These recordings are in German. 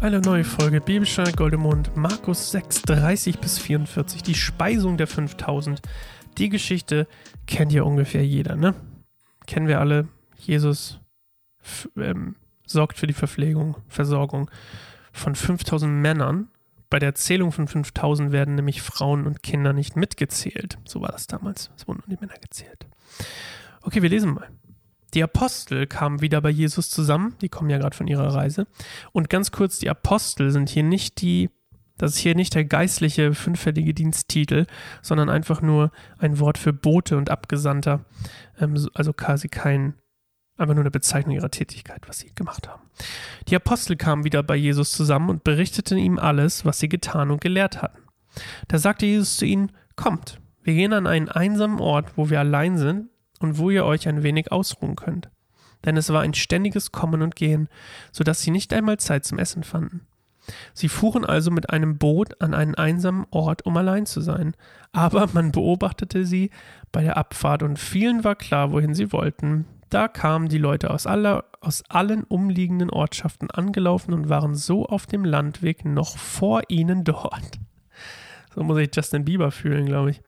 Eine neue Folge Bibelstunde Goldemund, Markus 6, 30 bis 44, die Speisung der 5000. Die Geschichte kennt ja ungefähr jeder, ne? Kennen wir alle. Jesus ähm, sorgt für die Verpflegung, Versorgung von 5000 Männern. Bei der Zählung von 5000 werden nämlich Frauen und Kinder nicht mitgezählt. So war das damals. Es wurden nur die Männer gezählt. Okay, wir lesen mal. Die Apostel kamen wieder bei Jesus zusammen, die kommen ja gerade von ihrer Reise. Und ganz kurz, die Apostel sind hier nicht die, das ist hier nicht der geistliche fünffällige Diensttitel, sondern einfach nur ein Wort für Bote und Abgesandter. Ähm, also quasi kein, einfach nur eine Bezeichnung ihrer Tätigkeit, was sie gemacht haben. Die Apostel kamen wieder bei Jesus zusammen und berichteten ihm alles, was sie getan und gelehrt hatten. Da sagte Jesus zu ihnen, kommt, wir gehen an einen einsamen Ort, wo wir allein sind und wo ihr euch ein wenig ausruhen könnt. Denn es war ein ständiges Kommen und Gehen, so dass sie nicht einmal Zeit zum Essen fanden. Sie fuhren also mit einem Boot an einen einsamen Ort, um allein zu sein. Aber man beobachtete sie bei der Abfahrt und vielen war klar, wohin sie wollten. Da kamen die Leute aus, aller, aus allen umliegenden Ortschaften angelaufen und waren so auf dem Landweg noch vor ihnen dort. So muss ich Justin Bieber fühlen, glaube ich.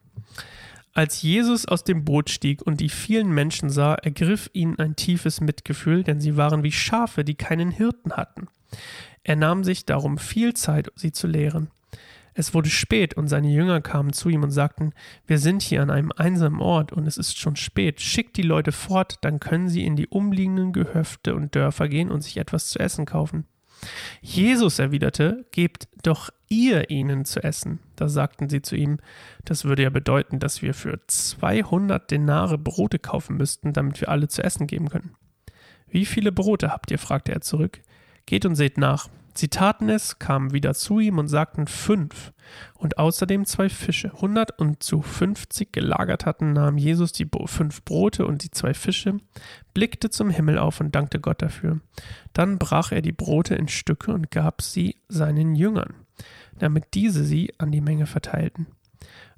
Als Jesus aus dem Boot stieg und die vielen Menschen sah, ergriff ihn ein tiefes Mitgefühl, denn sie waren wie Schafe, die keinen Hirten hatten. Er nahm sich darum viel Zeit, sie zu lehren. Es wurde spät und seine Jünger kamen zu ihm und sagten, wir sind hier an einem einsamen Ort und es ist schon spät, schickt die Leute fort, dann können sie in die umliegenden Gehöfte und Dörfer gehen und sich etwas zu essen kaufen. Jesus erwiderte, gebt doch ihr ihnen zu essen. Da sagten sie zu ihm, das würde ja bedeuten, dass wir für 200 Denare Brote kaufen müssten, damit wir alle zu essen geben können. Wie viele Brote habt ihr? fragte er zurück. Geht und seht nach. Sie taten es, kamen wieder zu ihm und sagten fünf und außerdem zwei Fische. Hundert und zu fünfzig gelagert hatten, nahm Jesus die fünf Brote und die zwei Fische, blickte zum Himmel auf und dankte Gott dafür. Dann brach er die Brote in Stücke und gab sie seinen Jüngern, damit diese sie an die Menge verteilten.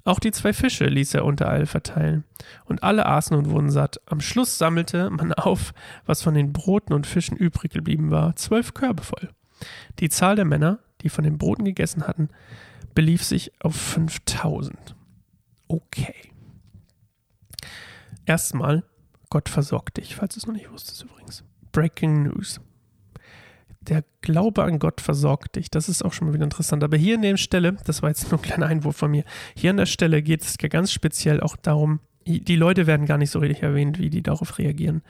Auch die zwei Fische ließ er unter all verteilen, und alle aßen und wurden satt. Am Schluss sammelte man auf, was von den Broten und Fischen übrig geblieben war, zwölf Körbe voll. Die Zahl der Männer, die von den Broten gegessen hatten, belief sich auf 5000. Okay. Erstmal, Gott versorgt dich, falls du es noch nicht wusstest übrigens. Breaking News. Der Glaube an Gott versorgt dich. Das ist auch schon mal wieder interessant. Aber hier an der Stelle, das war jetzt nur ein kleiner Einwurf von mir, hier an der Stelle geht es ganz speziell auch darum, die Leute werden gar nicht so richtig erwähnt, wie die darauf reagieren.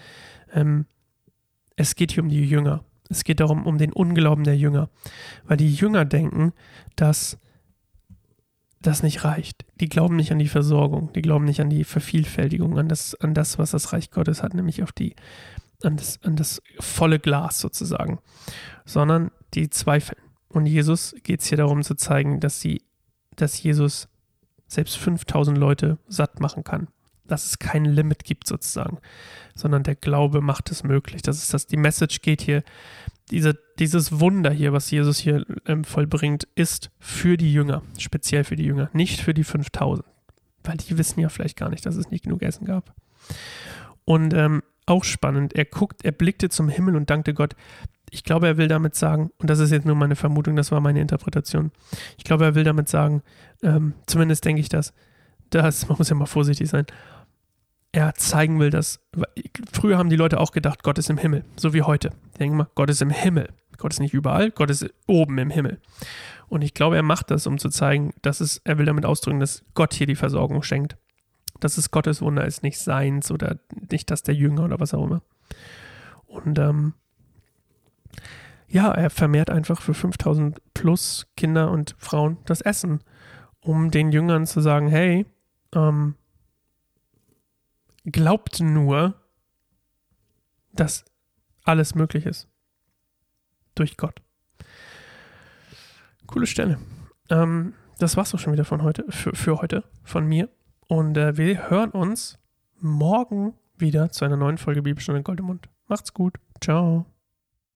Ähm, es geht hier um die Jünger. Es geht darum, um den Unglauben der Jünger. Weil die Jünger denken, dass das nicht reicht. Die glauben nicht an die Versorgung, die glauben nicht an die Vervielfältigung, an das, an das, was das Reich Gottes hat, nämlich auf die, an das, an das volle Glas sozusagen, sondern die zweifeln. Und Jesus geht es hier darum zu zeigen, dass sie, dass Jesus selbst 5000 Leute satt machen kann dass es kein Limit gibt sozusagen, sondern der Glaube macht es möglich. Das ist das, die Message geht hier, diese, dieses Wunder hier, was Jesus hier ähm, vollbringt, ist für die Jünger, speziell für die Jünger, nicht für die 5000, weil die wissen ja vielleicht gar nicht, dass es nicht genug Essen gab. Und ähm, auch spannend, er guckt, er blickte zum Himmel und dankte Gott. Ich glaube, er will damit sagen, und das ist jetzt nur meine Vermutung, das war meine Interpretation. Ich glaube, er will damit sagen, ähm, zumindest denke ich das, dass, man muss ja mal vorsichtig sein, er zeigen will, dass früher haben die Leute auch gedacht, Gott ist im Himmel, so wie heute. Denken mal, Gott ist im Himmel. Gott ist nicht überall, Gott ist oben im Himmel. Und ich glaube, er macht das, um zu zeigen, dass es, er will damit ausdrücken, dass Gott hier die Versorgung schenkt. Dass es Gottes Wunder ist, nicht seins oder nicht das der Jünger oder was auch immer. Und ähm, ja, er vermehrt einfach für 5000 plus Kinder und Frauen das Essen, um den Jüngern zu sagen, hey, ähm, glaubt nur, dass alles möglich ist. Durch Gott. Coole Stelle. Ähm, das war's auch schon wieder von heute, für, für heute, von mir. Und äh, wir hören uns morgen wieder zu einer neuen Folge Bibelstunde Goldemund. Macht's gut. Ciao.